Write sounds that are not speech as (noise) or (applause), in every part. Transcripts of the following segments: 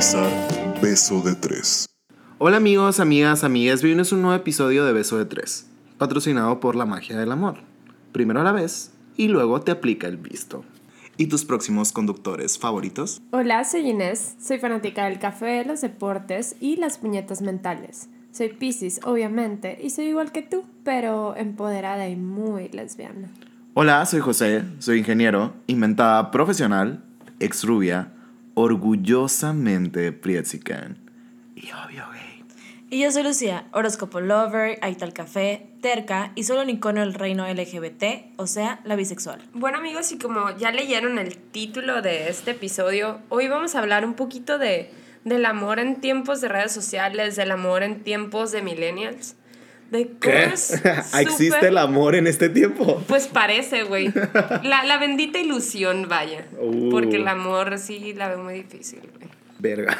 sintonizar Beso de Tres. Hola amigos, amigas, amigas, bienvenidos a un nuevo episodio de Beso de Tres, patrocinado por la magia del amor. Primero la ves y luego te aplica el visto. ¿Y tus próximos conductores favoritos? Hola, soy Inés, soy fanática del café, los deportes y las puñetas mentales. Soy Pisces, obviamente, y soy igual que tú, pero empoderada y muy lesbiana. Hola, soy José, soy ingeniero, inventada profesional, ex rubia, orgullosamente prietsican y obvio gay. Y yo soy Lucía, horóscopo lover, aital café, terca y solo un icono del reino LGBT, o sea, la bisexual. Bueno amigos, y como ya leyeron el título de este episodio, hoy vamos a hablar un poquito de, del amor en tiempos de redes sociales, del amor en tiempos de millennials. De ¿Qué? (laughs) ¿Existe el amor en este tiempo? Pues parece, güey. (laughs) La, la bendita ilusión, vaya. Uh. Porque el amor sí la veo muy difícil, güey. Verga.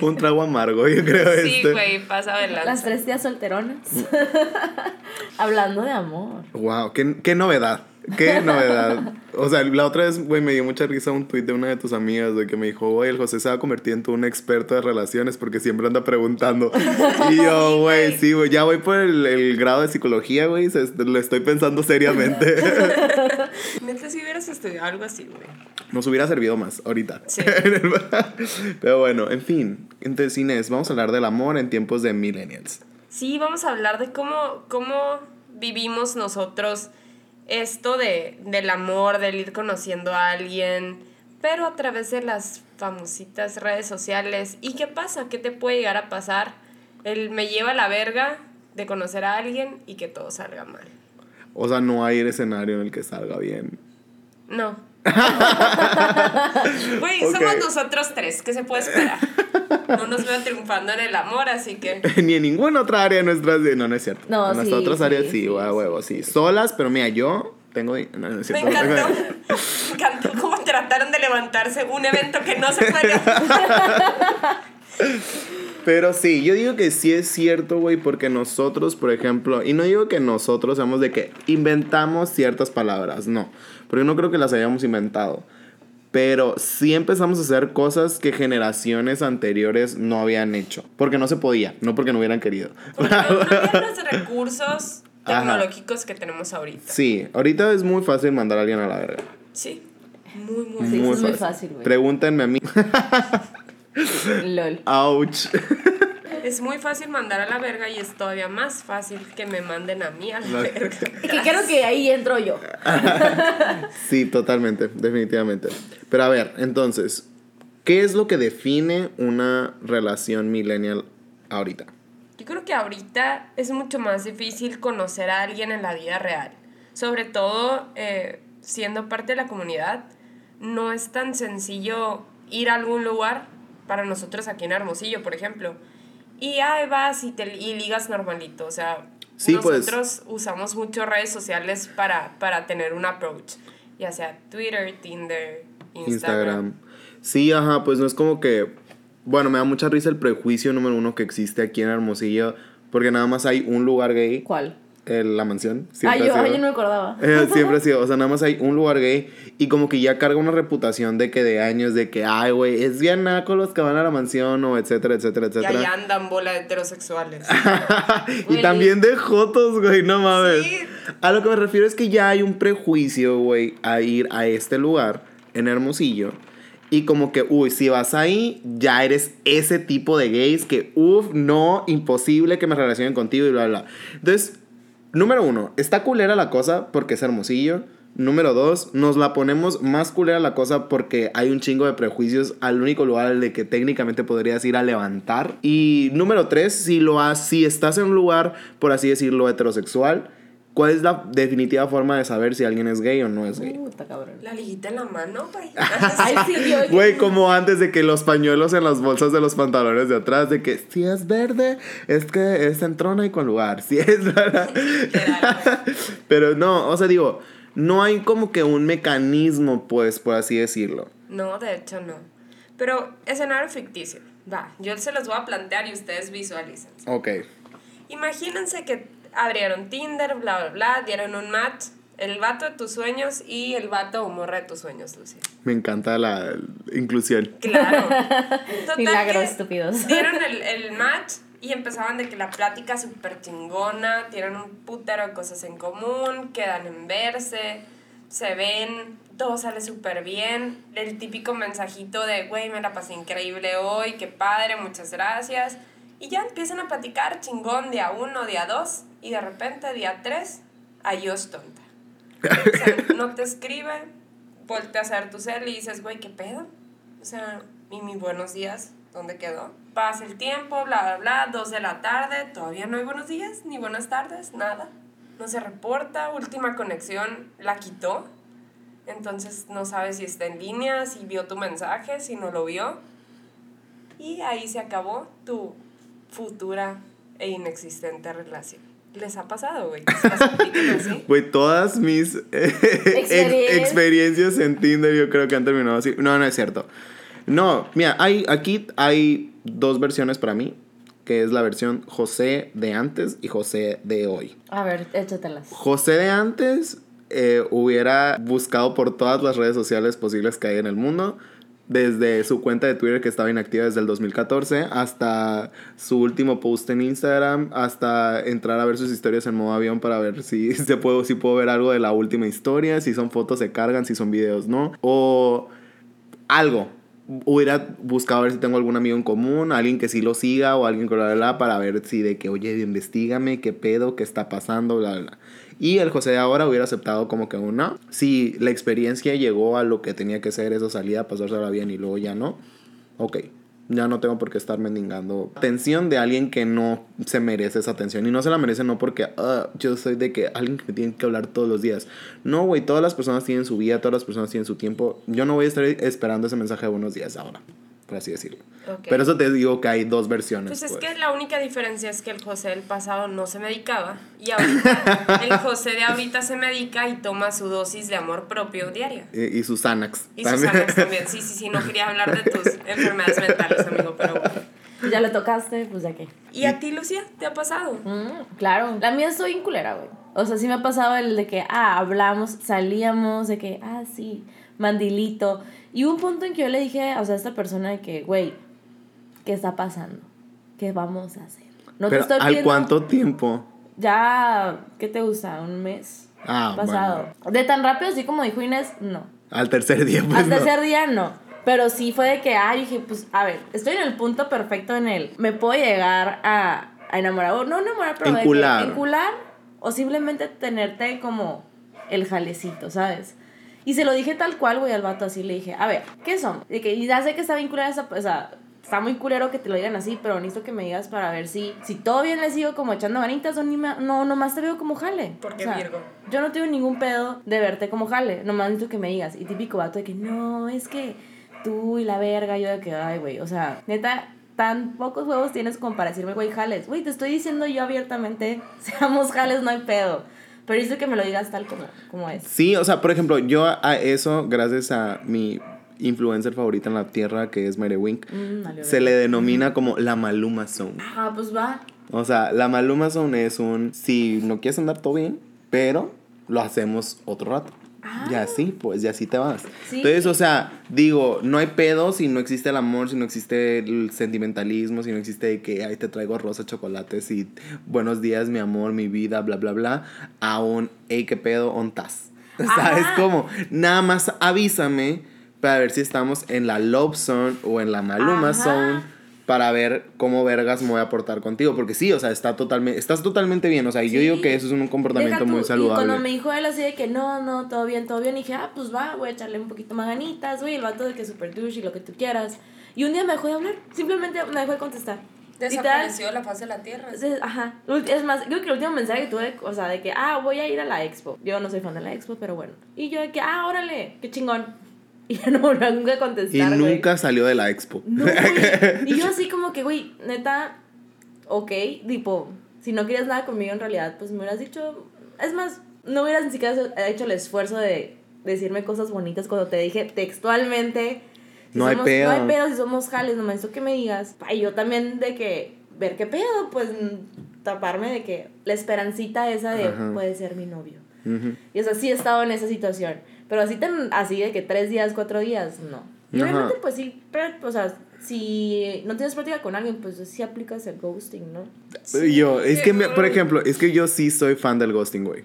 Un trago amargo, yo creo Sí, este. güey, pasa de lanza. Las tres tías solteronas. (laughs) Hablando de amor. Wow, qué, qué novedad. Qué (laughs) novedad. O sea, la otra vez, güey, me dio mucha risa un tuit de una de tus amigas, güey, que me dijo, güey, el José se va a convertir en un experto de relaciones porque siempre anda preguntando. (laughs) Y yo, güey, sí, güey, ya voy por el, el grado de psicología, güey, lo estoy pensando seriamente. Neta, si estudiado algo así, güey. Nos hubiera servido más ahorita. Sí. (laughs) Pero bueno, en fin. Entonces, Inés, vamos a hablar del amor en tiempos de millennials. Sí, vamos a hablar de cómo, cómo vivimos nosotros esto de, del amor, del ir conociendo a alguien, pero a través de las famositas redes sociales. ¿Y qué pasa? ¿Qué te puede llegar a pasar? El me lleva a la verga de conocer a alguien y que todo salga mal. O sea, no hay escenario en el que salga bien. No. (laughs) Güey, somos nosotros tres, ¿qué se puede esperar? No nos veo triunfando en el amor, así que... (laughs) Ni en ninguna otra área de nuestras. No, no es cierto. No, en nuestras sí, otras sí, áreas sí, sí, a huevo, sí. Solas, pero mira, yo tengo. No, no es Me cierto. encantó, (laughs) me encantó cómo trataron de levantarse un evento que no se puede. Pero sí, yo digo que sí es cierto, güey, porque nosotros, por ejemplo, y no digo que nosotros seamos de que inventamos ciertas palabras, no, porque no creo que las hayamos inventado. Pero sí empezamos a hacer cosas que generaciones anteriores no habían hecho. Porque no se podía, no porque no hubieran querido. Porque no, (laughs) los recursos Ajá. tecnológicos que tenemos ahorita. Sí, ahorita es muy fácil mandar a alguien a la verga. Sí, muy, muy Sí, muy es muy fácil, güey. Pregúntenme a mí. (laughs) LOL. Ouch. Es muy fácil mandar a la verga y es todavía más fácil que me manden a mí a la verga. Que creo que ahí entro yo. (laughs) Sí, totalmente, definitivamente. Pero a ver, entonces, ¿qué es lo que define una relación millennial ahorita? Yo creo que ahorita es mucho más difícil conocer a alguien en la vida real. Sobre todo eh, siendo parte de la comunidad, no es tan sencillo ir a algún lugar para nosotros aquí en Hermosillo, por ejemplo. Y ahí vas y, te, y ligas normalito. O sea, Sí, pues. nosotros usamos mucho redes sociales para, para tener un approach. Ya sea Twitter, Tinder, Instagram. Instagram. Sí, ajá, pues no es como que... Bueno, me da mucha risa el prejuicio número uno que existe aquí en Hermosillo, porque nada más hay un lugar gay, ¿Cuál? El- la mansión. Ah, siempre ha yo, sido- ah, yo no me acordaba. Eh, (laughs) siempre ha sido, o sea, nada más hay un lugar gay y como que ya carga una reputación de que de años, de que, ay, güey, es bien naco los que van a la mansión o etcétera, etcétera, Y etcétera. ahí andan bola de heterosexuales. (laughs) y también de jotos, güey, no mames. Sí. A lo que me refiero es que ya hay un prejuicio, güey, a ir a este lugar en Hermosillo. Y como que, uy, si vas ahí, ya eres ese tipo de gays que, uff, no, imposible que me relacionen contigo y bla, bla. Entonces, número uno, está culera la cosa porque es Hermosillo. Número dos, nos la ponemos más culera la cosa porque hay un chingo de prejuicios al único lugar al de que técnicamente podrías ir a levantar. Y número tres, si, lo has, si estás en un lugar, por así decirlo, heterosexual, ¿cuál es la definitiva forma de saber si alguien es gay o no es gay? Puta cabrón. La liguita en la mano, güey. (laughs) Güey, como antes de que los pañuelos en las bolsas de los pantalones de atrás, de que si es verde, es que es en trona y con lugar. (laughs) Si es (laughs) Pero no, o sea, digo, no hay como que un mecanismo, pues, por así decirlo. No, de hecho no. Pero escenario ficticio. Va, yo se los voy a plantear y ustedes visualizan. Ok. Imagínense que abrieron Tinder, bla, bla, bla, dieron un match El vato de tus sueños y el vato o morra de tus sueños, Lucía. Me encanta la inclusión. Claro. (laughs) Total Milagros estúpidos. Dieron el, (laughs) el match y empezaban de que la plática súper chingona, tienen un putero de cosas en común, quedan en verse, se ven, todo sale súper bien. El típico mensajito de, güey, me la pasé increíble hoy, qué padre, muchas gracias. Y ya empiezan a platicar chingón día uno, día dos, y de repente día tres, adiós tonta. (laughs) O sea, no te escribe, volteas a ver tu cel y dices, güey, ¿qué pedo? O sea, y mis buenos días, ¿dónde quedó? Pasa el tiempo, bla, bla, bla, dos de la tarde, todavía no hay buenos días, ni buenas tardes, nada. No se reporta, última conexión la quitó. Entonces no sabes si está en línea, si vio tu mensaje, si no lo vio. Y ahí se acabó tu futura e inexistente relación. ¿Les ha pasado, güey? Güey, todas mis eh, ex- (laughs) Experiencias. experiencias en Tinder yo creo que han terminado así. No, no es cierto. No, mira, hay, aquí hay dos versiones para mí, que es la versión José de antes y José de hoy. A ver, échatelas. José de antes eh, hubiera buscado por todas las redes sociales posibles que hay en el mundo, desde su cuenta de Twitter que estaba inactiva desde el 2014, hasta su último post en Instagram, hasta entrar a ver sus historias en modo avión para ver si, (laughs) se puedo, si puedo ver algo de la última historia, si son fotos se cargan, si son videos no, o algo. Hubiera buscado a ver si tengo algún amigo en común, alguien que sí lo siga o alguien que bla, bla, bla, para ver si de que, oye, investigame, qué pedo, qué está pasando, bla, bla. Y el José de ahora hubiera aceptado como que una. Si la experiencia llegó a lo que tenía que ser esa salida, pasársela bien y luego ya no. Ok, ya no tengo por qué estar mendigando atención de alguien que no se merece esa atención. Y no se la merece no porque "Ah, yo soy de que alguien que me tiene que hablar todos los días. No, güey, todas las personas tienen su vida, todas las personas tienen su tiempo. Yo no voy a estar esperando ese mensaje de buenos días ahora, por así decirlo. Pero eso te digo que hay dos versiones. Pues es pues. que la única diferencia es que el José del pasado no se medicaba y ahorita (laughs) el José de ahorita se medica y toma su dosis de amor propio diaria. Y, y sus Xanax. Y sus Xanax también. (laughs) Sí, sí, sí, no quería hablar de tus enfermedades mentales, amigo, pero bueno. Ya lo tocaste, pues ya qué. ¿Y a ti, Lucía, te ha pasado? Mm, claro. La mía soy inculera, güey. O sea, sí me ha pasado el de que, ah, hablamos, salíamos, de que, ah, sí, mandilito. Y hubo un punto en que yo le dije, o sea, a esta persona de que, güey, ¿qué está pasando? ¿Qué vamos a hacer? No Pero, te estoy ¿al cuánto tiempo? Ya, ¿qué te gusta? ¿Un mes? Ah, pasado. De tan rápido así como dijo Inés, no. Al tercer día, pues Al no. tercer día no. Pero sí fue de que, ah, dije, pues, a ver, estoy en el punto perfecto en el. Me puedo llegar a, a enamorar, o no enamorar, pero de que Encular. O simplemente tenerte como el jalecito, ¿sabes? Y se lo dije tal cual, güey, al vato así, le dije, a ver, ¿qué son? De que, y ya sé que está vinculada esa, o sea, está muy culero que te lo digan así, pero necesito que me digas para ver si, si todo bien le sigo como echando ganitas o ni me- no, nomás te veo como jale. Porque O sea, Virgo. yo no tengo ningún pedo de verte como jale, nomás necesito que me digas. Y típico vato de que no, es que tú y la verga, yo de que, ay, güey, o sea, neta, tan pocos huevos tienes como para decirme, güey, jales. Güey, te estoy diciendo yo abiertamente, (laughs) seamos jales, no hay pedo. Pero necesito que me lo digas tal como, como es. Sí, o sea, por ejemplo, yo a eso, gracias a mi influencer favorita en la tierra, que es Mere Wink, Mm, se le denomina como la Maluma Zone. Ah, pues va. O sea, la Maluma Zone es un, si no quieres andar todo bien, pero lo hacemos otro rato. Y así, pues, y así te vas. Sí. Entonces, o sea, digo, no hay pedo si no existe el amor, si no existe el sentimentalismo, si no existe de que, ay, te traigo rosa, chocolates y buenos días, mi amor, mi vida, bla, bla, bla, a un, hey, qué pedo, ontas. (laughs) ¿Sabes cómo? Nada más avísame para ver si estamos en la Love Zone o en la Maluma Ajá. Zone para ver cómo vergas me voy a portar contigo. Porque sí, o sea, está totalmente, estás totalmente bien. O sea, yo Sí. digo que eso es un comportamiento tú, muy Y cuando saludable. me dijo él así de que no, no, todo bien, todo bien, dije, ah, pues va, voy a echarle un poquito más ganitas, güey, el vato de que super douche y lo que tú quieras. Y un día me dejó de hablar, simplemente me dejó de contestar. Desapareció de la faz de la tierra. Ajá. Es más, creo que el último mensaje que tuve, o sea, de que, ah, voy a ir a la expo. Yo no soy fan de la expo, pero bueno. Y yo de que, ah, órale, qué chingón. (laughs) Y ya no volvió nunca a Y contestar, güey. nunca salió de la expo. No. Y yo así como que, güey, neta, ok, tipo, si no querías nada conmigo en realidad, pues me hubieras dicho, es más, no hubieras ni siquiera hecho el esfuerzo de decirme cosas bonitas cuando te dije textualmente. si No hay somos- pedo. No hay pedo si somos jales, nomás esto que me digas. Y yo también de que, ver qué pedo, pues taparme de que la esperancita esa de Ajá. puede ser mi novio. Y o sea, sí he estado en esa situación. Pero así, tan, así de que tres días, cuatro días, no. Y Ajá. obviamente, pues sí, pero, o sea, si no tienes práctica con alguien, pues sí aplicas el ghosting, ¿no? Yo, es que, me- por ejemplo, es que yo sí soy fan del ghosting, güey.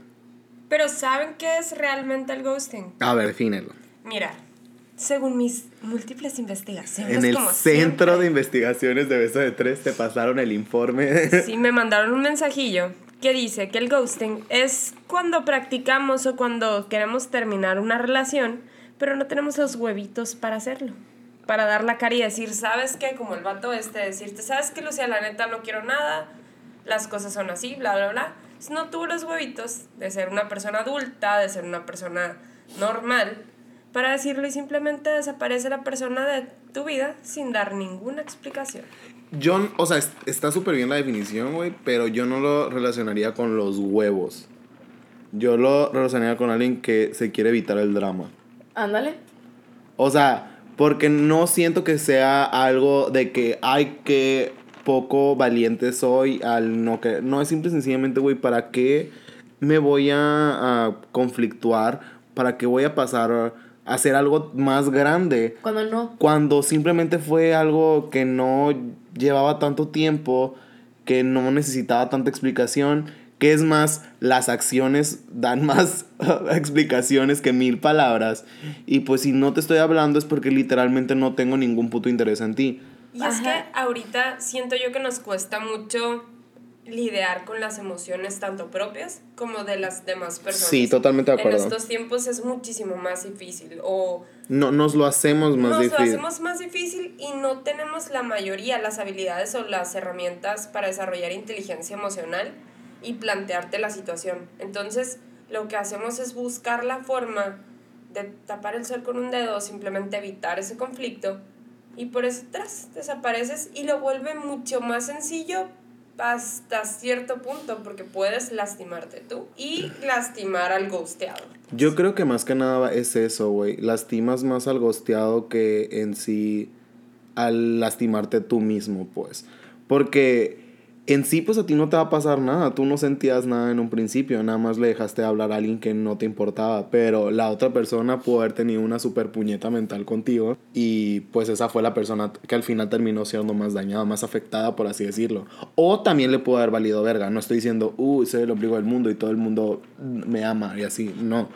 Pero ¿saben qué es realmente el ghosting? A ver, defínelo. Mira, según mis múltiples investigaciones, En el como centro siempre, de investigaciones de Beso de Tres te pasaron el informe. Sí, me mandaron un mensajillo que dice que el ghosting es cuando practicamos o cuando queremos terminar una relación, pero no tenemos los huevitos para hacerlo. Para dar la cara y decir, ¿sabes qué? Como el vato este, decirte, ¿sabes qué, Lucía? La neta no quiero nada, las cosas son así, bla, bla, bla. No tuvo los huevitos de ser una persona adulta, de ser una persona normal, para decirlo y simplemente desaparece la persona de tu vida sin dar ninguna explicación. Yo, o sea, es- está súper bien la definición, güey, pero yo no lo relacionaría con los huevos. Yo lo relacionaría con alguien que se quiere evitar el drama. Ándale. O sea, porque no siento que sea algo de que, ay, que poco valiente soy al no que... No, es simple y sencillamente, güey, ¿para qué me voy a, a conflictuar? ¿Para qué voy a pasar hacer algo más grande? Cuando no. Cuando simplemente fue algo que no llevaba tanto tiempo, que no necesitaba tanta explicación, que es más, las acciones dan más (laughs) explicaciones que mil palabras. Y pues si no te estoy hablando es porque literalmente no tengo ningún puto interés en ti. Y es que ahorita siento yo que nos cuesta mucho lidiar con las emociones tanto propias como de las demás personas. Sí, totalmente de En acuerdo. estos tiempos es muchísimo más difícil o No, nos lo hacemos más nos lo difícil. hacemos más difícil y no tenemos la mayoría las habilidades o las herramientas para desarrollar inteligencia emocional y plantearte la situación. Entonces, lo que hacemos es buscar la forma de tapar el sol con un dedo, simplemente evitar ese conflicto y por eso tras desapareces y lo vuelve mucho más sencillo hasta cierto punto porque puedes lastimarte tú y (clears throat) lastimar al ghosteado. Yo creo que más que nada es eso, güey. Lastimas más al gosteado que en sí al lastimarte tú mismo, pues. Porque en sí, pues a ti no te va a pasar nada. Tú no sentías nada en un principio. Nada más le dejaste hablar a alguien que no te importaba. Pero la otra persona pudo haber tenido una super puñeta mental contigo. Y pues esa fue la persona que al final terminó siendo más dañada, más afectada, por así decirlo. O también le pudo haber valido verga. No estoy diciendo, uy, soy el ombligo del mundo y todo el mundo me ama y así. No.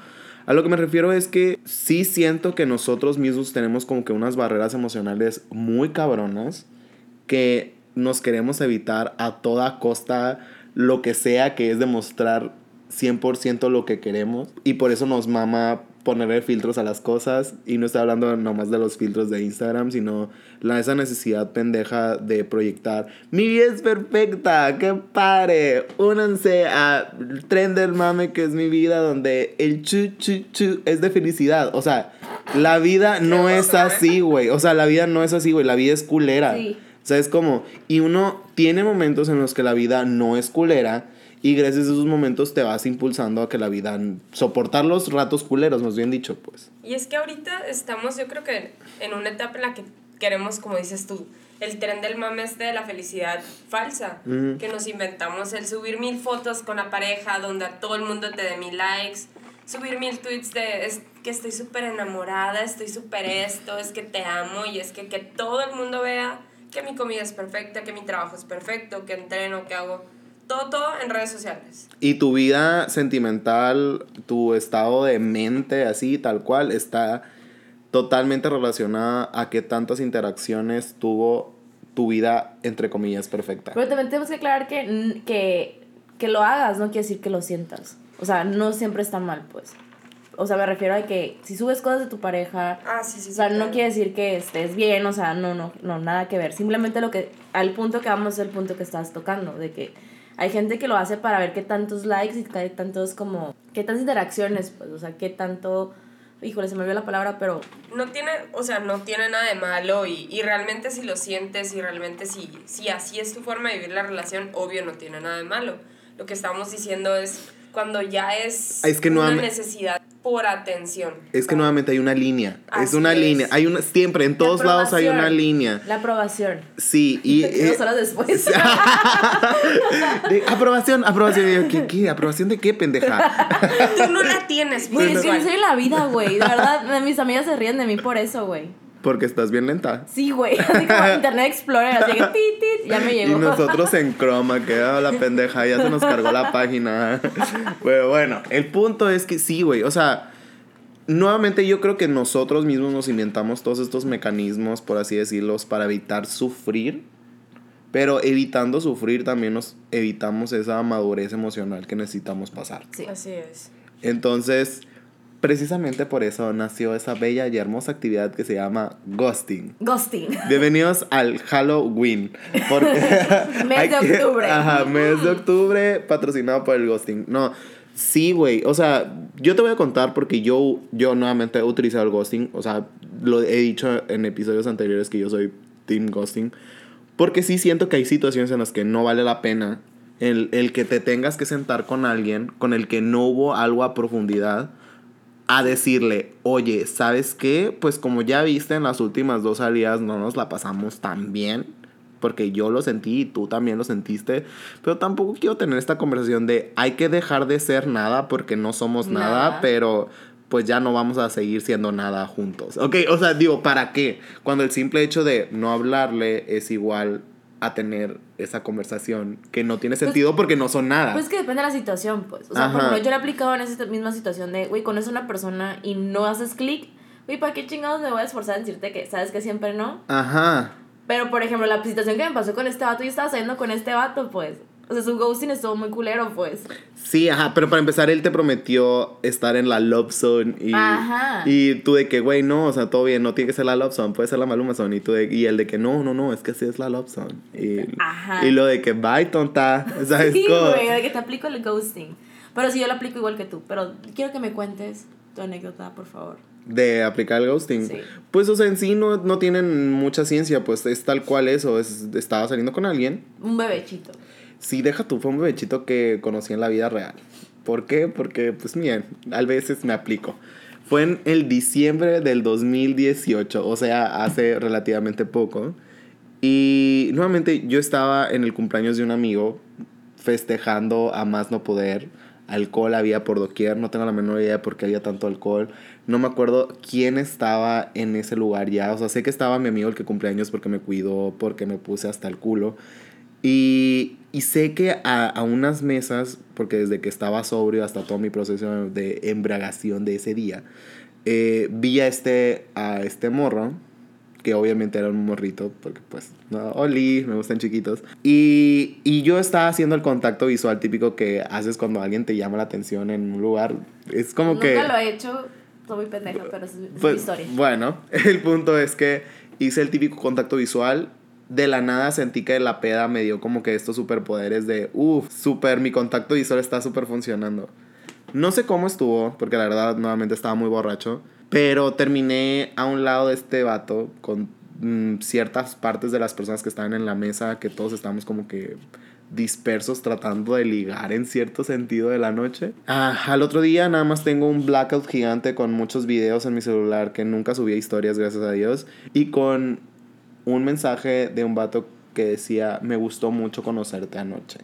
A lo que me refiero es que sí siento que nosotros mismos tenemos como que unas barreras emocionales muy cabronas que nos queremos evitar a toda costa lo que sea que es demostrar 100% lo que queremos. Y por eso nos mama ponerle filtros a las cosas. Y no estoy hablando nomás de los filtros de Instagram sino la esa necesidad pendeja de proyectar. Mi vida es perfecta qué padre. Únanse a tren del mame que es mi vida donde el chu chu chu es de felicidad. O sea la vida no es así güey. O sea la vida no es así güey. La vida es culera. Sí. O sea, es como, y uno tiene momentos en los que la vida no es culera y gracias a esos momentos te vas impulsando a que la vida, soportar los ratos culeros, más bien dicho, pues. Y es que ahorita estamos, yo creo que en una etapa en la que queremos, como dices tú, el tren del mame este de la felicidad falsa, que nos inventamos el subir mil fotos con la pareja donde a todo el mundo te dé mil likes, subir mil tweets de es que estoy súper enamorada, estoy súper esto, es que te amo y es que, que todo el mundo vea que mi comida es perfecta, que mi trabajo es perfecto, que entreno, que hago todo, todo en redes sociales. Y tu vida sentimental, tu estado de mente, así, tal cual, está totalmente relacionada a qué tantas interacciones tuvo tu vida, entre comillas, perfecta. Pero también tenemos que aclarar que, que, que lo hagas no quiere decir que lo sientas. O sea, no siempre está mal, pues. O sea, me refiero a que si subes cosas de tu pareja, Ah, sí, sí, sí. o sea, no claro. quiere decir que estés bien, o sea, no, no, no, nada que ver. Simplemente lo que, al punto que vamos es el punto que estás tocando, de que hay gente que lo hace para ver qué tantos likes y qué tantos como, qué tantas interacciones, pues, o sea, qué tanto, híjole, se me olvidó la palabra, pero no tiene, o sea, no tiene nada de malo y, y realmente si lo sientes y realmente si, si así es tu forma de vivir la relación, obvio no tiene nada de malo. Lo que estamos diciendo es cuando ya es, Es que una nuevamente- necesidad por atención. Es que nuevamente hay una línea. es una es. línea. Hay una, siempre, en todos lados hay una línea. La aprobación. Sí, y. (laughs) Dos eh, horas después. (laughs) de- aprobación, aprobación. Y yo, ¿Qué, qué? ¿Aprobación de qué, pendeja? (laughs) Tú no la tienes, Güey, es que la vida, güey. De verdad, mis amigas se ríen de mí por eso, güey. Porque estás bien lenta. Sí, güey. Así como (laughs) Internet Explorer, así que tit, tit, ya me Y llegó. nosotros en croma, que ah, la pendeja, ya se nos cargó la página. (laughs) Pero bueno, el punto es que sí, güey. O sea, nuevamente yo creo que nosotros mismos nos inventamos todos estos mecanismos, por así decirlos, para evitar sufrir. Pero evitando sufrir también nos evitamos esa madurez emocional que necesitamos pasar. Sí. Así es. Entonces, precisamente por eso nació esa bella y hermosa actividad que se llama ghosting. Ghosting. Bienvenidos al Halloween. Porque (laughs) Mes de que- octubre. Ajá, mes de octubre patrocinado por el ghosting. No, sí, güey. O sea, yo te voy a contar porque yo, yo nuevamente he utilizado el ghosting. O sea, lo he dicho en episodios anteriores que yo soy team ghosting. Porque sí siento que hay situaciones en las que no vale la pena el, el que te tengas que sentar con alguien con el que no hubo algo a profundidad a decirle, oye, ¿sabes qué? Pues como ya viste en las últimas dos salidas no nos la pasamos tan bien, porque yo lo sentí y tú también lo sentiste, pero tampoco quiero tener esta conversación de hay que dejar de ser nada porque no somos nada, Nada. pero pues ya no vamos a seguir siendo nada juntos. Ok, o sea, digo, ¿para qué? Cuando el simple hecho de no hablarle es igual a tener esa conversación que no tiene sentido porque no son nada. Pues que depende de la situación, pues. O sea, por Ajá. ejemplo, yo lo he aplicado en esa misma situación de, güey, conoces a una persona y no haces clic. Güey, ¿para qué chingados me voy a esforzar en decirte que sabes que siempre no? Ajá. Pero, por ejemplo, la situación que me pasó con este vato, yo estaba saliendo con este vato, pues. O sea, su ghosting estuvo muy culero, pues. Sí, ajá, pero para empezar, él te prometió estar en la Love Zone y, Ajá. y tú de que, güey, no, o sea, todo bien, no tiene que ser la Love Zone, puede ser la Maluma Zone. Y, tú de, y él de que, no, no, no, es que así es la Love Zone. Y, Ajá. y lo de que, bye, tonta, (laughs) ¿sabes Sí, güey, de que te aplico el ghosting. Pero sí, yo lo aplico igual que tú. Pero quiero que me cuentes tu anécdota, por favor. De aplicar el ghosting. Sí. Pues, o sea, en sí no, no tienen mucha ciencia, pues es tal cual eso, es, estaba saliendo con alguien. Un bebechito. Sí, deja tú, fue un bebechito que conocí en la vida real. ¿Por qué? Porque, pues, bien, a veces me aplico. Fue en el diciembre del 2018, o sea, hace relativamente poco. Y nuevamente yo estaba en el cumpleaños de un amigo festejando a más no poder. Alcohol había por doquier, no tengo la menor idea de por qué había tanto alcohol. No me acuerdo quién estaba en ese lugar ya. O sea, sé que estaba mi amigo el que cumpleaños porque me cuidó, porque me puse hasta el culo. Y, y sé que a, a unas mesas, porque desde que estaba sobrio hasta todo mi proceso de embriagación de ese día, eh, vi a este, a este morro, que obviamente era un morrito, porque pues, no, Oli, me gustan chiquitos. Y, y yo estaba haciendo el contacto visual típico que haces cuando alguien te llama la atención en un lugar. Es como Nunca que... lo he hecho. Soy muy pendeja, pero es, es mi Pues, historia. Bueno, (laughs) el punto es que hice el típico contacto visual. De la nada sentí que la peda me dio como que estos superpoderes de, uff, super, mi contacto visual está súper funcionando. No sé cómo estuvo, porque la verdad nuevamente estaba muy borracho. Pero terminé a un lado de este vato con mm, ciertas partes de las personas que estaban en la mesa, que todos estábamos como que dispersos tratando de ligar en cierto sentido de la noche. Ah, al otro día nada más tengo un blackout gigante con muchos videos en mi celular que nunca subía historias, gracias a Dios. Y con un mensaje de un vato que decía, me gustó mucho conocerte anoche.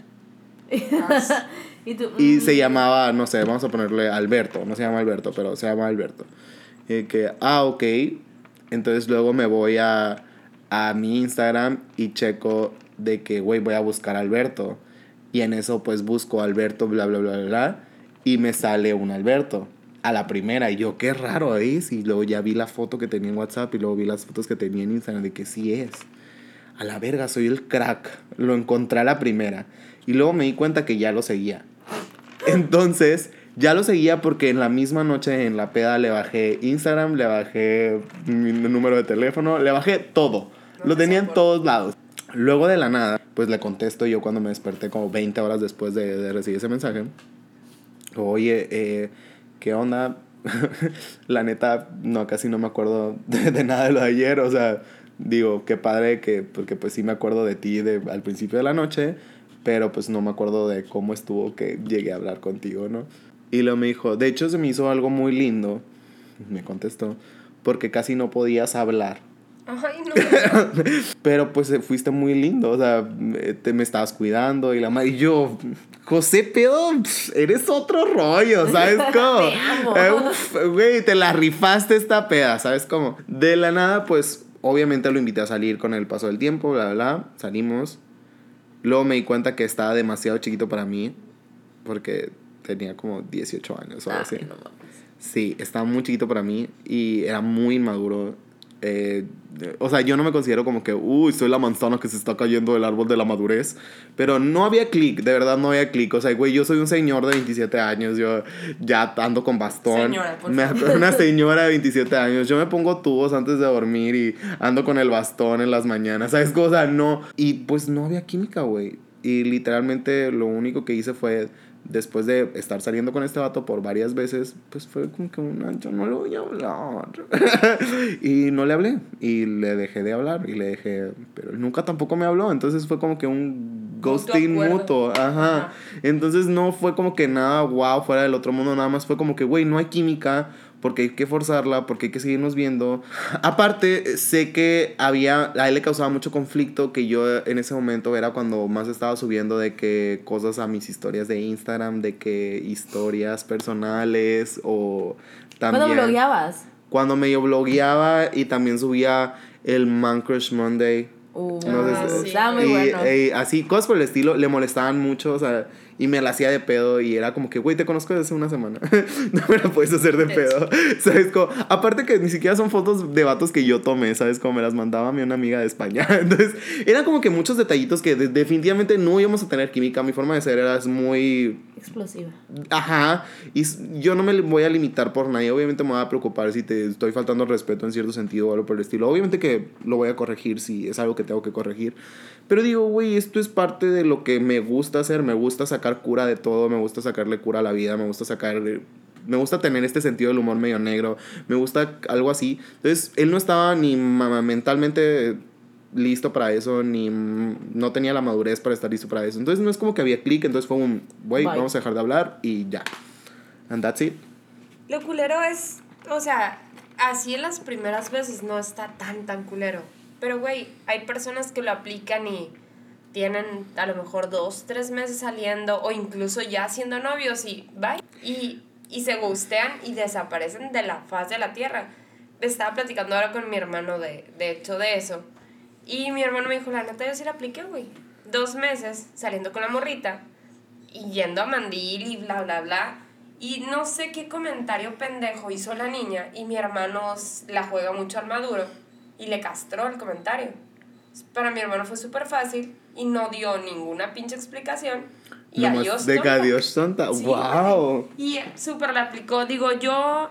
(laughs) y tú, Y mm, se llamaba, no sé, vamos a ponerle Alberto, no se llama Alberto, pero se llama Alberto. Y que, ah, ok. Entonces luego me voy a, a mi Instagram y checo de que, güey, voy a buscar a Alberto. Y en eso pues busco a Alberto, bla, bla, bla, bla, bla. Y me sale un Alberto. A la primera. Y yo, qué raro es. Y luego ya vi la foto que tenía en WhatsApp y luego vi las fotos que tenía en Instagram de que sí es. A la verga, soy el crack. Lo encontré a la primera. Y luego me di cuenta que ya lo seguía. Entonces, ya lo seguía porque en la misma noche en la peda le bajé Instagram, le bajé mi número de teléfono, le bajé todo. Lo tenía en todos lados. Luego de la nada, pues le contesto yo cuando me desperté como 20 horas después de, de recibir ese mensaje. Oye, eh, ¿qué onda? (laughs) la neta, no, casi no me acuerdo (laughs) de, nada de lo de ayer. O sea, digo, qué padre que, porque pues sí me acuerdo de ti de, al principio de la noche. pero pues no me acuerdo de cómo estuvo que llegué a hablar contigo, ¿no? Y luego me dijo, de hecho se me hizo algo muy lindo, me contestó, porque casi no podías hablar. Ay, no. (laughs) Pero pues eh, fuiste muy lindo, o sea, me- te, me estabas cuidando y la madre. Y yo, José Pedo, eres otro rollo, ¿sabes (laughs) cómo? Te. Eh, Güey, te la rifaste esta peda, ¿sabes cómo? De la nada, pues, obviamente lo invité a salir con el paso del tiempo, bla, bla, bla. Salimos. Luego me di cuenta que estaba demasiado chiquito para mí, porque tenía como 18 años o algo así. No. Sí, estaba muy chiquito para mí y era muy inmaduro. Eh, o sea, yo no me considero como que, uy, soy la manzana que se está cayendo del árbol de la madurez. Pero no había clic, de verdad no había clic. O sea, güey, yo soy un señor de 27 años, yo ya ando con bastón. Señora, por Me- favor. Una (laughs) señora de 27 años. Yo me pongo tubos antes de dormir y ando con el bastón en las mañanas, ¿sabes? O sea, no. Y pues no había química, güey. Y literalmente lo único que hice fue después de estar saliendo con este vato por varias veces, pues fue como que una, yo no le voy a hablar. (laughs) y no le hablé. Y le dejé de hablar. Y le dejé, pero él nunca tampoco me habló. Entonces fue como que un ghosting mutuo. Ajá. Ajá. Entonces no fue como que nada wow fuera del otro mundo. Nada más fue como que, güey, no hay química. Porque hay que forzarla, porque hay que seguirnos viendo. Aparte, sé que había, a él le causaba mucho conflicto que yo en ese momento era cuando más estaba subiendo de que cosas a mis historias de Instagram, de que historias personales o también... ¿Cuándo blogueabas? Cuando medio blogueaba y también subía el Man Crush Monday. Uh, No sé Ah, sí. Estaba muy y, bueno. eh, así, cosas por el estilo, le molestaban mucho, o sea, y me la hacía de pedo y era como que, güey, te conozco desde hace una semana. (laughs) no me la puedes hacer de pedo. (laughs) ¿Sabes? Como, aparte que ni siquiera son fotos de vatos que yo tomé, ¿sabes? Como me las mandaba a mí una amiga de España. (laughs) Entonces, eran como que muchos detallitos que de- definitivamente no íbamos a tener química. Mi forma de ser era muy Explosiva. Ajá, y yo no me voy a limitar por nadie. Obviamente me voy a preocupar si te estoy faltando al respeto en cierto sentido o algo por el estilo. Obviamente que lo voy a corregir si es algo que tengo que corregir. Pero digo, güey, esto es parte de lo que me gusta hacer. Me gusta sacar cura de todo, me gusta sacarle cura a la vida, me gusta sacar. Me gusta tener este sentido del humor medio negro, me gusta algo así. Entonces, él no estaba ni mentalmente listo para eso, ni no tenía la madurez para estar listo para eso. Entonces, no es como que había clic, entonces fue un, güey, vamos a dejar de hablar y ya. And that's it. Lo culero es, o sea, así en las primeras veces no está tan, tan culero. Pero, güey, hay personas que lo aplican y tienen a lo mejor dos, tres meses saliendo o incluso ya siendo novios y bye. Y, y se gustean y desaparecen de la faz de la tierra. Estaba platicando ahora con mi hermano de, de hecho de eso. Y mi hermano me dijo, la neta, yo sí la apliqué, güey. Dos meses saliendo con la morrita y yendo a mandil y bla, bla, bla. Y no sé qué comentario pendejo hizo la niña y mi hermano la juega mucho al maduro y le castró el comentario. Para mi hermano fue súper fácil y no dio ninguna pinche explicación. Y Nomás adiós. de que tonta. adiós tonta. Sí, wow. Y súper la aplicó. Digo, yo,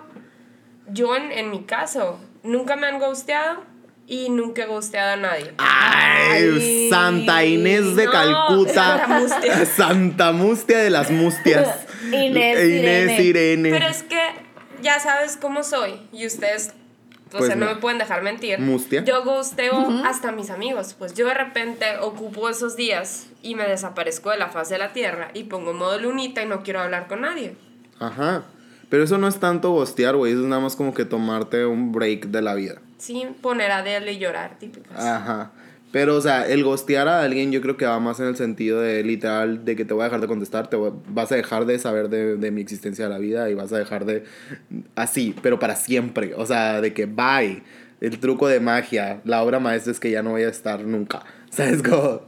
yo en, en mi caso, nunca me han gusteado y nunca he gusteado a nadie. Ay, Ay, Santa Inés de no, Calcuta. (laughs) Santa Mustia. Santa Mustia de las Mustias. (laughs) Inés Inés Irene. Irene. Pero es que ya sabes cómo soy y ustedes, o Pues sea, no no. me pueden dejar mentir. Mustia. Yo gusteo hasta a mis amigos. Pues yo de repente ocupo esos días y me desaparezco de la faz de la tierra y pongo modo lunita y no quiero hablar con nadie. Ajá. Pero eso no es tanto gostear, güey. Eso es nada más como que tomarte un break de la vida. Sí, poner a Adele y llorar, típicas. Ajá. Pero, o sea, el gostear a alguien yo creo que va más en el sentido de literal de que te voy a dejar de contestar, te voy- vas a dejar de saber de, de mi existencia de la vida y vas a dejar de... Así, pero para siempre. O sea, de que bye. El truco de magia, la obra maestra es que ya no voy a estar nunca. (laughs) ¿Sabes cómo?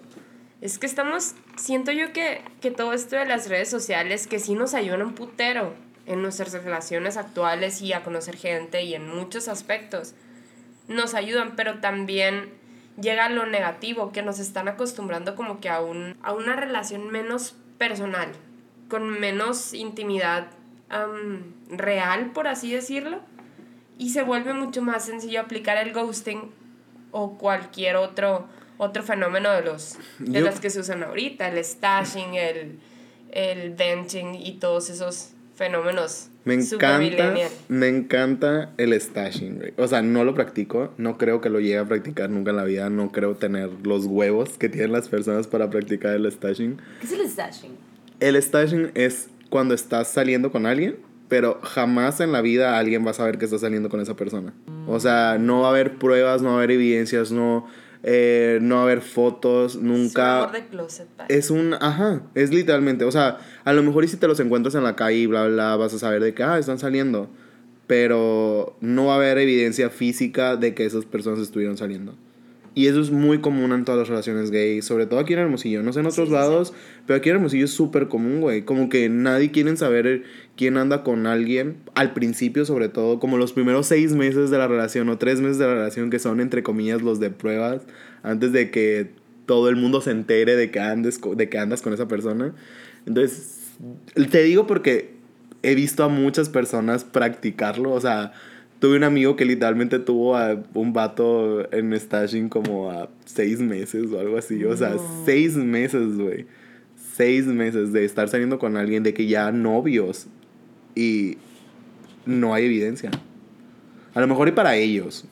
Es que estamos, siento yo que, que todo esto de las redes sociales que sí nos ayudan un putero en nuestras relaciones actuales y a conocer gente y en muchos aspectos. Nos ayudan, pero también llega lo negativo, que nos están acostumbrando como que a, un, a una relación menos personal, con menos intimidad am, real, por así decirlo. Y se vuelve mucho más sencillo aplicar el ghosting o cualquier otro, otro fenómeno de los, de Yo- los que se usan ahorita, el stashing, el, el benching y todos esos fenómenos Me encanta, me encanta el stashing, güey. O sea, no lo practico, no creo que lo llegue a practicar nunca en la vida, no creo tener los huevos que tienen las personas para practicar el stashing. ¿Qué es el stashing? El stashing es cuando estás saliendo con alguien, pero jamás en la vida alguien va a saber que estás saliendo con esa persona. O sea, no va a haber pruebas, no va a haber evidencias, no, eh, no haber fotos, nunca... de closet. Es un, ajá, es literalmente, o sea, a lo mejor y si te los encuentras en la calle y bla, bla, vas a saber de que, ah, están saliendo, pero no va a haber evidencia física de que esas personas estuvieron saliendo. Y eso es muy común en todas las relaciones gay, sobre todo aquí en Hermosillo, no sé en otros Sí, sí, sí. lados, pero aquí en Hermosillo es súper común, güey, como que nadie quiere saber quién anda con alguien, al principio sobre todo, como los primeros seis meses de la relación o tres meses de la relación que son entre comillas los de pruebas, antes de que todo el mundo se entere de que, andes, de que andas con esa persona. Entonces, te digo porque he visto a muchas personas practicarlo. O sea, tuve un amigo que literalmente tuvo a un vato en stashing como a seis meses o algo así. O sea, No. seis meses, güey. Seis meses de estar saliendo con alguien, de que ya novios y no hay evidencia. A lo mejor y para ellos.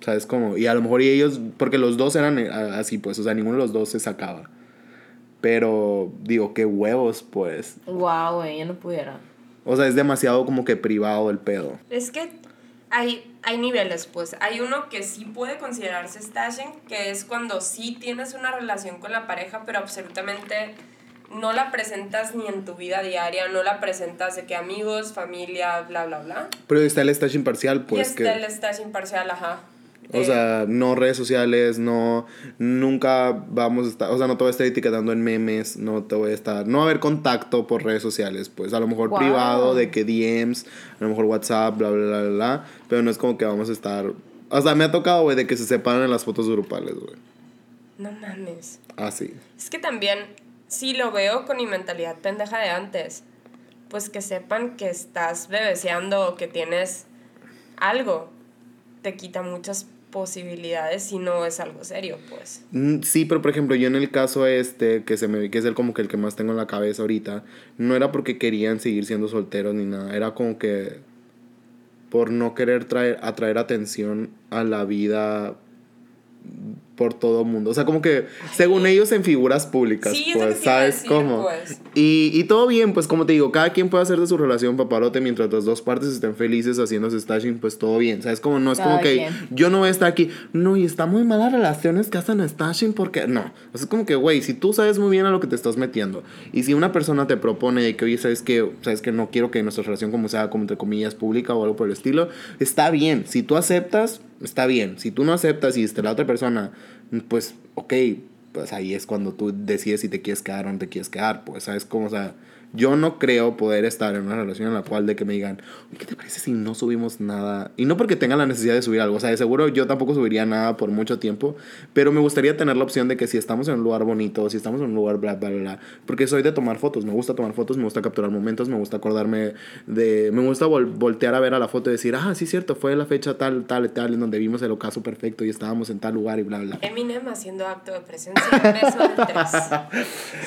¿Sabes cómo? Y a lo mejor y ellos, porque los dos eran eh, así, pues, o sea, ninguno de los dos se sacaba. Pero digo, qué huevos, pues. Wow, güey, yo no pudiera. O sea, es demasiado como que privado el pedo. Es que hay, hay niveles, pues. Hay uno que sí puede considerarse stashing, que es cuando sí tienes una relación con la pareja, pero absolutamente no la presentas ni en tu vida diaria, no la presentas de que amigos, familia, bla, bla, bla. Pero está el stashing parcial, pues y está que... el stashing parcial, ajá. O sea, no redes sociales, no, nunca vamos a estar, o sea, no te voy a estar etiquetando en memes, no te voy a estar, no va a haber contacto por redes sociales, pues a lo mejor Wow. privado, de que DMs, a lo mejor WhatsApp, bla, bla, bla, bla, bla, pero no es como que vamos a estar, o sea, me ha tocado, güey, de que se separan en las fotos grupales, güey, No mames. así. Es que también, si lo veo con mi mentalidad pendeja de antes, pues que sepan que estás bebeceando o que tienes algo, te quita muchas posibilidades si no es algo serio, pues. Mm, Sí, pero por ejemplo, yo en el caso este, que se me que es el como que el que más tengo en la cabeza ahorita, no era porque querían seguir siendo solteros ni nada, era como que por no querer traer atraer atención a la vida por todo mundo. O sea, como que según ellos en figuras públicas, Sí, pues, que ¿sabes decir, cómo? pues. Y, y todo bien, pues como te digo, cada quien puede hacer de su relación paparote mientras las dos partes estén felices haciéndose stashing, pues todo bien. ¿Sabes? Como no es como Cada que quien. yo no voy a estar aquí, no, y está muy malas relaciones que hacen stashing porque no. O sea, es como que, güey, si tú sabes muy bien a lo que te estás metiendo y si una persona te propone de que, oye, sabes que, sabes que no quiero que nuestra relación como sea, como entre comillas, pública o algo por el estilo, está bien. Si tú aceptas, está bien. Si tú no aceptas y este, la otra persona, pues, ok, pues ahí es cuando tú decides si te quieres quedar o no te quieres quedar, pues, ¿sabes cómo? O sea, yo no creo poder estar en una relación en la cual de que me digan, "Oye, ¿qué te parece si no subimos nada? Y no porque tenga la necesidad de subir algo, o sea, de seguro yo tampoco subiría nada por mucho tiempo, pero me gustaría tener la opción de que si estamos en un lugar bonito, si estamos en un lugar bla, bla, bla, bla, porque soy de tomar fotos, me gusta tomar fotos, me gusta capturar momentos, me gusta acordarme de, me gusta vol- voltear a ver a la foto y decir, ah, sí, cierto, fue la fecha tal, tal, tal, en donde vimos el ocaso perfecto y estábamos en tal lugar y bla, bla. Eminem haciendo acto de presencia. (laughs)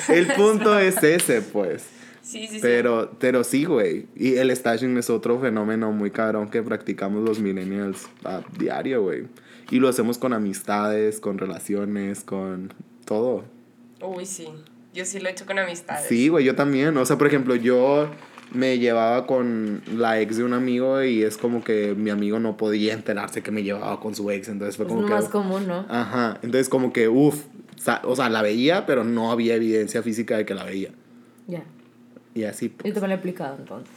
El punto es ese, pues. Sí, sí, sí. Pero, pero sí, güey. Y el stashing es otro fenómeno muy cabrón que practicamos los millennials a diario, güey. Y lo hacemos con amistades, con relaciones, con todo. Uy, sí. Yo sí lo he hecho con amistades. Sí, güey, yo también. O sea, por ejemplo, yo me llevaba con la ex de un amigo y es como que mi amigo no podía enterarse que me llevaba con su ex. Entonces fue Es como lo que... más común, ¿no? Ajá. Entonces como que, uff. O sea, la veía, pero no había evidencia física de que la veía. Ya. Y así, pues. Yo también lo he aplicado entonces.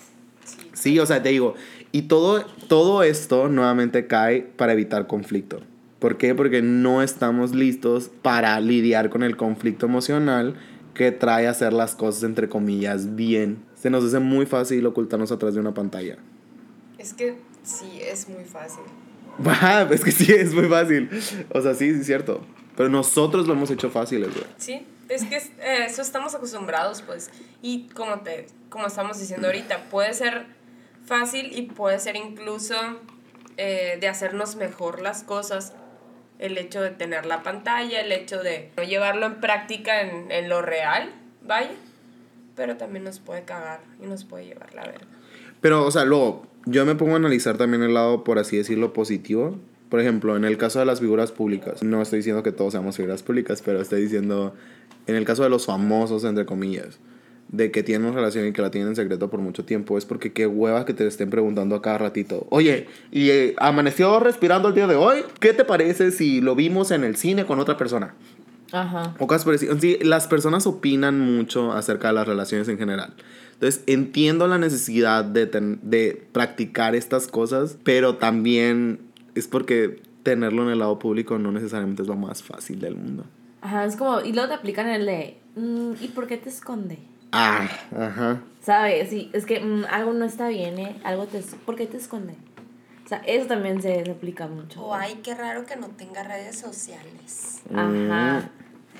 Sí, o sea, te digo, y todo, todo esto nuevamente cae para evitar conflicto. ¿Por qué? Porque no estamos listos para lidiar con el conflicto emocional que trae a hacer las cosas, entre comillas, bien. Se nos hace muy fácil ocultarnos atrás de una pantalla. Es que sí, es muy fácil. Bah, (laughs) es que sí, es muy fácil. O sea, sí, es cierto. Pero nosotros lo hemos hecho fáciles, güey. Sí, es que eh, eso estamos acostumbrados, pues. Y como, te, como estamos diciendo ahorita, puede ser fácil y puede ser incluso eh, de hacernos mejor las cosas. El hecho de tener la pantalla, el hecho de no llevarlo en práctica en, en lo real, vaya. Pero también nos puede cagar y nos puede llevar la verga. Pero, o sea, luego, yo me pongo a analizar también el lado, por así decirlo, positivo. Por ejemplo, en el caso de las figuras públicas, no estoy diciendo que todos seamos figuras públicas, pero estoy diciendo, en el caso de los famosos, entre comillas, de que tienen una relación y que la tienen en secreto por mucho tiempo, es porque qué hueva que te estén preguntando a cada ratito, oye, ¿y eh, amaneció respirando el día de hoy? ¿Qué te parece si lo vimos en el cine con otra persona? Ajá. O cosas parecidas. Sí, las personas opinan mucho acerca de las relaciones en general. Entonces, entiendo la necesidad de, ten- de practicar estas cosas, pero también es porque tenerlo en el lado público no necesariamente es lo más fácil del mundo. Ajá, es como, y luego te aplican el de, mm, ¿y por qué te esconde? Ah, ajá. ¿Sabes? Sí, es que mm, algo no está bien, ¿eh? Algo te... ¿Por qué te esconde? O sea, eso también se, se aplica mucho. O ay, qué raro que no tenga redes sociales. Ajá.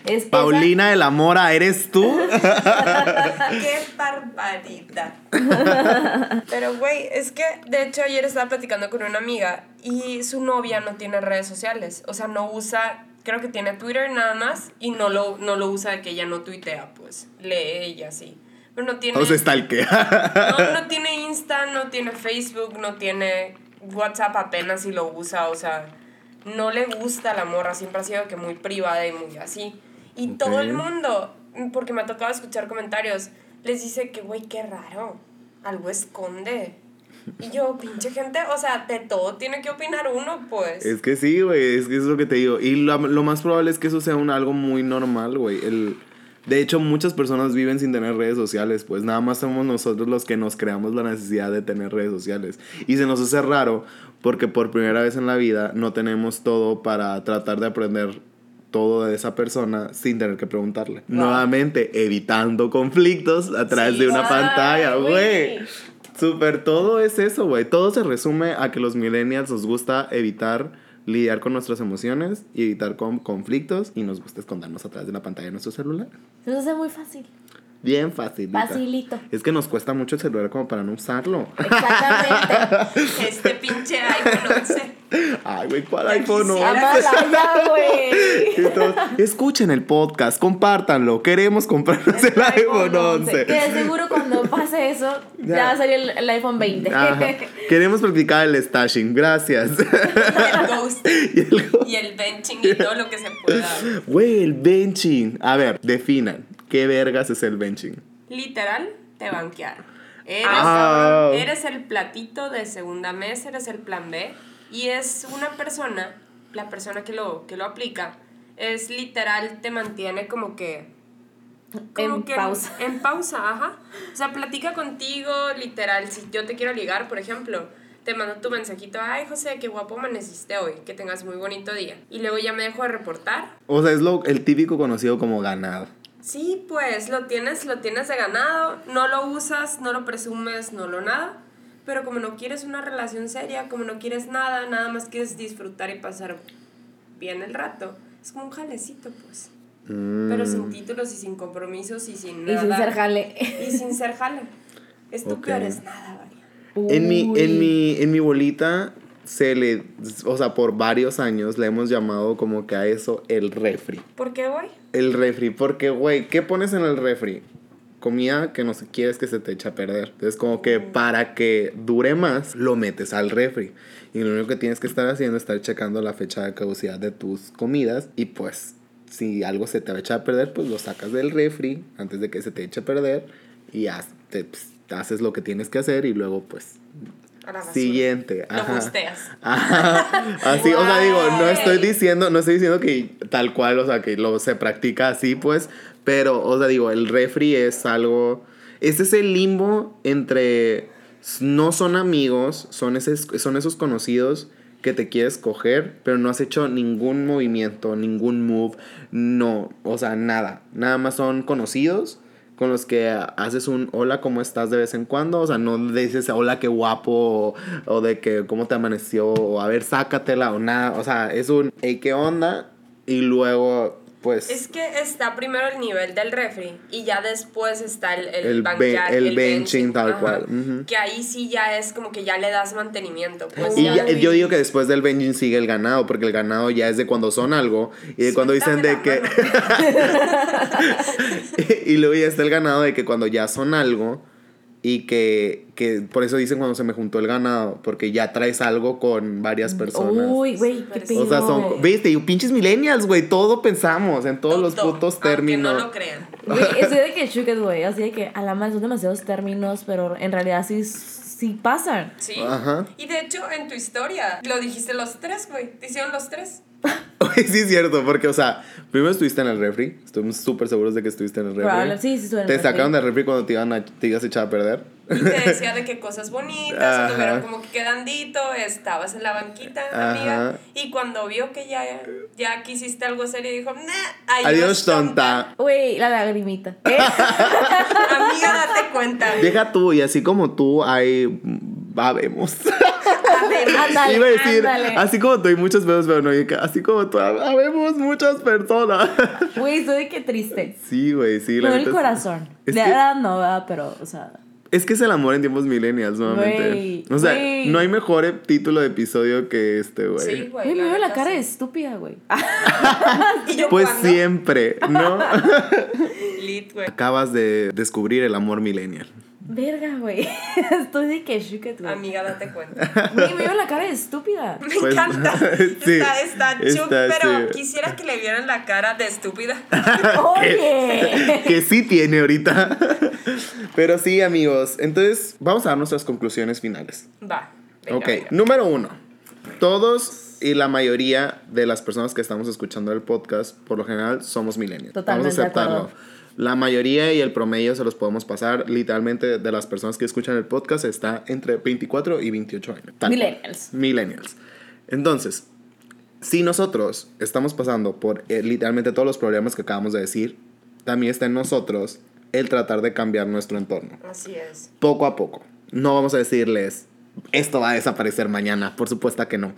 Es esa- Paulina de la Mora, ¿eres tú? (laughs) ¡Qué barbaridad! (laughs) Pero, güey, es que de hecho ayer estaba platicando con una amiga y su novia no tiene redes sociales. O sea, no usa, creo que tiene Twitter nada más y no lo, no lo usa de que ella no tuitea, pues lee ella sí. Pero no tiene. o sea, está el que. no, no tiene Insta, no tiene Facebook, no tiene WhatsApp apenas si lo usa, o sea, no le gusta la morra, siempre ha sido que muy privada y muy así. Y todo el mundo, porque me ha tocado escuchar comentarios, les dice que, güey, qué raro, algo esconde. Y yo, pinche gente, o sea, de todo tiene que opinar uno, pues. Es que sí, güey, es que es lo que te digo. Y lo, lo más probable es que eso sea un, algo muy normal, güey. El, de hecho, muchas personas viven sin tener redes sociales, pues nada más somos nosotros los que nos creamos la necesidad de tener redes sociales. Y se nos hace raro porque por primera vez en la vida no tenemos todo para tratar de aprender todo de esa persona sin tener que preguntarle. Nuevamente, evitando conflictos a través Sí, de una pantalla, güey. Súper, todo es eso, güey. Todo se resume a que los millennials nos gusta evitar lidiar con nuestras emociones y evitar con conflictos y nos gusta escondernos atrás de la pantalla de nuestro celular. Se nos muy fácil. Bien fácil. Facilito. Es que nos cuesta mucho el celular como para no usarlo. Exactamente. (laughs) Este pinche iPhone 11. Ay, güey, ¿cuál iPhone no? quisiera. Amala ya, güey. Entonces, escuchen el podcast, compártanlo. Queremos comprarnos el iPhone 11. Que de seguro cuando pase eso, ya, Ya. va a salir el, el iPhone 20. Ajá. Queremos practicar el stashing, gracias. El (laughs) ghost Y el- y el benching y todo lo que se pueda. Güey, el benching. A ver, definan. ¿Qué vergas es el benching? Literal, te banquearon. Eres, Ah. eres el platito de segunda mesa, eres el plan B. Y es una persona, la persona que lo, que lo aplica, es literal, te mantiene como que. como En que pausa. En, pausa, ajá. O sea, platica contigo, literal. Si yo te quiero ligar, por ejemplo, te mando tu mensajito, ay José, qué guapo amaneciste hoy, que tengas muy bonito día. Y luego ya me dejo de reportar. O sea, es lo, el típico conocido como ganado. Sí, pues lo tienes, lo tienes de ganado, no lo usas, no lo presumes, no lo nada. Pero como no quieres una relación seria, como no quieres nada, nada más quieres disfrutar y pasar bien el rato, es como un jalecito, pues. Pero sin títulos y sin compromisos y sin Y nada. sin ser jale. Y sin ser jale. Es tu Ok. peor es nada, Varia. En mi, en, mi, en mi bolita se le, o sea, por varios años le hemos llamado como que a eso el refri. ¿Por qué, güey? El refri, porque, güey, ¿qué pones en el refri? Comida que no quieres que se te eche a perder. Entonces, como que para que dure más, lo metes al refri. Y lo único que tienes que estar haciendo es estar checando la fecha de caducidad de tus comidas. Y pues, si algo se te va a echar a perder, pues lo sacas del refri antes de que se te eche a perder. Y haz- te- pues, haces lo que tienes que hacer y luego, pues, A la basura. Siguiente. Lo. Ajá. (laughs) Así, o sea, digo, no estoy diciendo, no estoy diciendo que tal cual, o sea, que lo se practica así, pues, pero, o sea, digo, el refri es algo, ese es el limbo entre no son amigos, son, ese, son esos conocidos que te quieres coger, pero no has hecho ningún movimiento, ningún move, no, o sea, nada, nada más son conocidos con los que haces un hola, ¿cómo estás de vez en cuando? O sea, no dices hola, qué guapo, o, o de que cómo te amaneció, o a ver, sácatela, o nada. O sea, es un, hey, ¿qué onda? Y luego, pues, Es que está primero el nivel del refri y ya después está el, el, El banquear, el benching, tal ajá. cual. Que ahí sí ya es como que ya le das mantenimiento. Pues y ya. yo digo que después del benching sigue el ganado, porque el ganado ya es de cuando son algo, y de cuando dicen de que... (laughs) y luego ya está el ganado de que cuando ya son algo, y que, que por eso dicen cuando se me juntó el ganado, porque ya traes algo con varias personas. Uy, güey, qué pedo. o sea, son, viste, y pinches millennials, güey, todo pensamos en todos los Todo, putos términos. no lo crean. Güey, (laughs) estoy de que shooked, güey. Así de que a la madre son demasiados términos, pero en realidad sí, sí pasan. Sí. Ajá. Y de hecho, en tu historia, lo dijiste los tres, güey. Te hicieron los tres. (laughs) Güey, sí es cierto, porque, o sea, primero estuviste en el refri, estuvimos súper seguros de que estuviste en el refri. Probable- sí, sí estuve en el Te refri. sacaron del refri cuando te, iban a, te ibas a echar a perder. Y te decía de que cosas bonitas, Ajá. estuvieron como que quedandito, estabas en la banquita, Ajá. amiga. Y cuando vio que ya, ya quisiste algo serio, dijo, nah, adiós, Adiós, tonta. Güey, la lagrimita. ¿Eh? (laughs) Amiga, date cuenta. Deja tú, y así como tú, hay. Habemos. (laughs) (laughs) Ándale, Iba a decir, ándale. así como tú hay muchas personas, pero no, y así como tú, habemos muchas personas. (laughs) Güey, estoy de que triste. sí, güey, sí. la Con el corazón. es de que- verdad no, ¿verdad? Pero, o sea. Es que es el amor en tiempos millennials, nuevamente. Güey, o sea, no hay mejor título de episodio que este, güey. Sí, güey. Me veo la cara de estúpida, güey. (laughs) Y Pues cuando, siempre, ¿no? Lit, güey. Acabas de descubrir el amor millennial. Verga, güey. (laughs) Estoy de que shooked, güey. Amiga, date cuenta. Güey, me veo la cara de estúpida. (laughs) Me Pues, encanta. (laughs) sí, está, está chuc, está, pero sí. quisiera que le vieran la cara de estúpida. Oye. que sí tiene ahorita. Pero sí, amigos. Entonces, vamos a dar nuestras conclusiones finales. Va. venga, ok, venga. número uno. Todos y la mayoría de las personas que estamos escuchando el podcast, por lo general, somos millennials. Totalmente Vamos a de aceptarlo. La mayoría y el promedio se los podemos pasar. Literalmente, de las personas que escuchan el podcast, está entre 24 y 28 años. Tal cual. Millennials. Millennials. Entonces, si nosotros estamos pasando por eh, literalmente todos los problemas que acabamos de decir, también está en nosotros el tratar de cambiar nuestro entorno. Así es. Poco a poco. No vamos a decirles, esto va a desaparecer mañana. Por supuesto que no.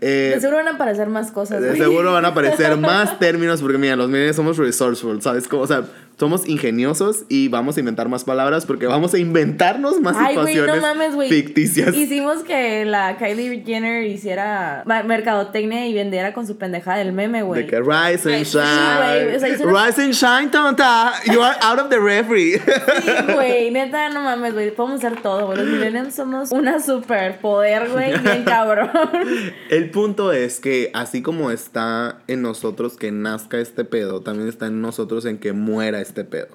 Eh, De seguro van a aparecer más cosas, de seguro van a (laughs) aparecer más términos porque mira, los millennials somos resourceful, ¿sabes? Como, o sea, somos ingeniosos y vamos a inventar más palabras porque vamos a inventarnos más Ay, situaciones no mames, güey. ficticias. Hicimos que la Kylie Jenner hiciera mercadotecnia y vendiera con su pendejada del meme, güey. De que rise and sí, shine. güey, o sea, hizo una- rise and shine, tonta. You are out of the refree. Sí, güey, neta, no mames, güey. Podemos hacer todo, güey. Los millennials somos una superpoder, güey, bien (laughs) cabrón. El punto es que así como está en nosotros que nazca este pedo, también está en nosotros en que muera este pedo.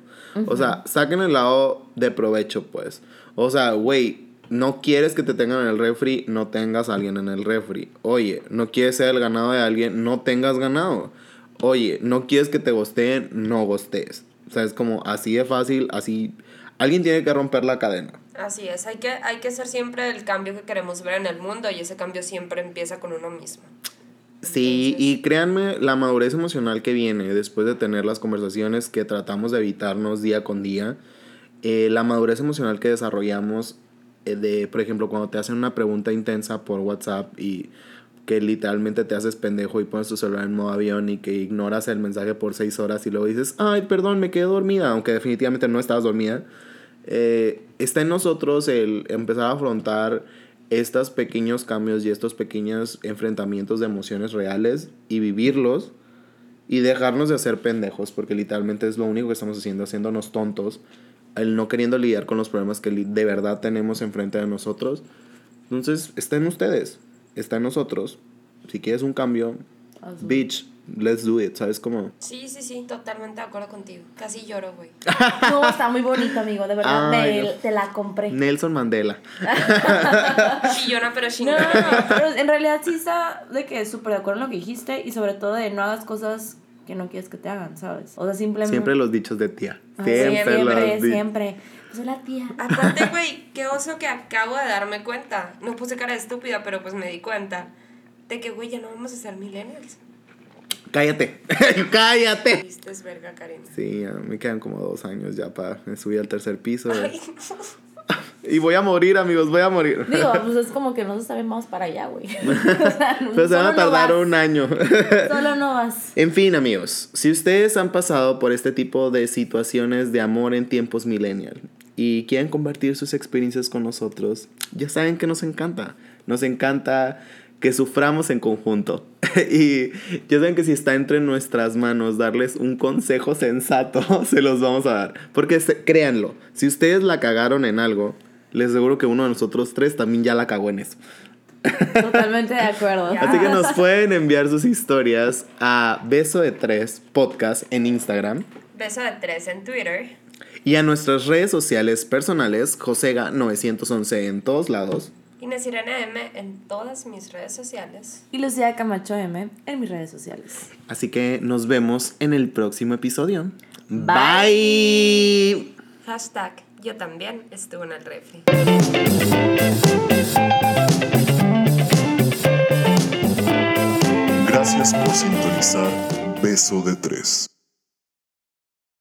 O sea, saquen el lado de provecho, pues. O sea, güey, no quieres que te tengan en el refri, no tengas a alguien en el refri. Oye, no quieres ser el ganado de alguien, no tengas ganado. Oye, no quieres que te gosteen, no gostees. O sea, es como así de fácil, así... Alguien tiene que romper la cadena. Así es. Hay que, hay que ser siempre el cambio que queremos ver en el mundo y ese cambio siempre empieza con uno mismo. Sí, y créanme, la madurez emocional que viene después de tener las conversaciones que tratamos de evitarnos día con día, eh, la madurez emocional que desarrollamos eh, de, por ejemplo, cuando te hacen una pregunta intensa por WhatsApp y que literalmente te haces pendejo y pones tu celular en modo avión y que ignoras el mensaje por seis horas y luego dices, ay, perdón, me quedé dormida, aunque definitivamente no estabas dormida, eh, está en nosotros el empezar a afrontar estos pequeños cambios y estos pequeños enfrentamientos de emociones reales y vivirlos y dejarnos de hacer pendejos, porque literalmente es lo único que estamos haciendo, haciéndonos tontos, el no queriendo lidiar con los problemas que de verdad tenemos enfrente de nosotros. Entonces, está en ustedes, está en nosotros. Si quieres un cambio, bitch, let's do it, ¿sabes cómo? Sí, sí, sí, totalmente de acuerdo contigo. Casi lloro, güey. (laughs) No, está muy bonito, amigo, de verdad. Ay, me- no. te la compré. Nelson Mandela. (laughs) Chillona, pero No, chingona. no, no, pero en realidad sí está de que súper de acuerdo en lo que dijiste y sobre todo de no hagas cosas que no quieres que te hagan, ¿sabes? O sea, simplemente... Siempre los dichos de tía. Ah, Siempre, los siempre, siempre. Soy la tía. Aparte, (laughs) güey, qué oso que acabo de darme cuenta. No puse cara de estúpida, pero pues me di cuenta de que, güey, ya no vamos a ser millennials. Cállate, (laughs) cállate. Viste, es verga, Karen. Sí, me quedan como dos años ya para subir al tercer piso. Ay, (laughs) Y voy a morir, amigos, voy a morir. Digo, pues es como que nosotros también vamos para allá, güey. (laughs) O sea, Pero se van a no tardar un año. Solo no vas. En fin, amigos, si ustedes han pasado por este tipo de situaciones de amor en tiempos millennial y quieren compartir sus experiencias con nosotros, ya saben que nos encanta. Nos encanta que suframos en conjunto. (laughs) y ya saben que si está entre nuestras manos darles un consejo sensato, (laughs) se los vamos a dar. Porque se- créanlo, si ustedes la cagaron en algo, les aseguro que uno de nosotros tres también ya la cagó en eso. (laughs) Totalmente de acuerdo. Así que nos pueden enviar sus historias a Beso de Tres Podcast en Instagram Beso de tres en Twitter. y a nuestras redes sociales personales, Josega911 en todos lados. Inés Irene M en todas mis redes sociales. Y Lucía Camacho M en mis redes sociales. Así que nos vemos en el próximo episodio. Bye. Bye. Hashtag yo también estuve en el refri. Gracias por sintonizar Beso de Tres.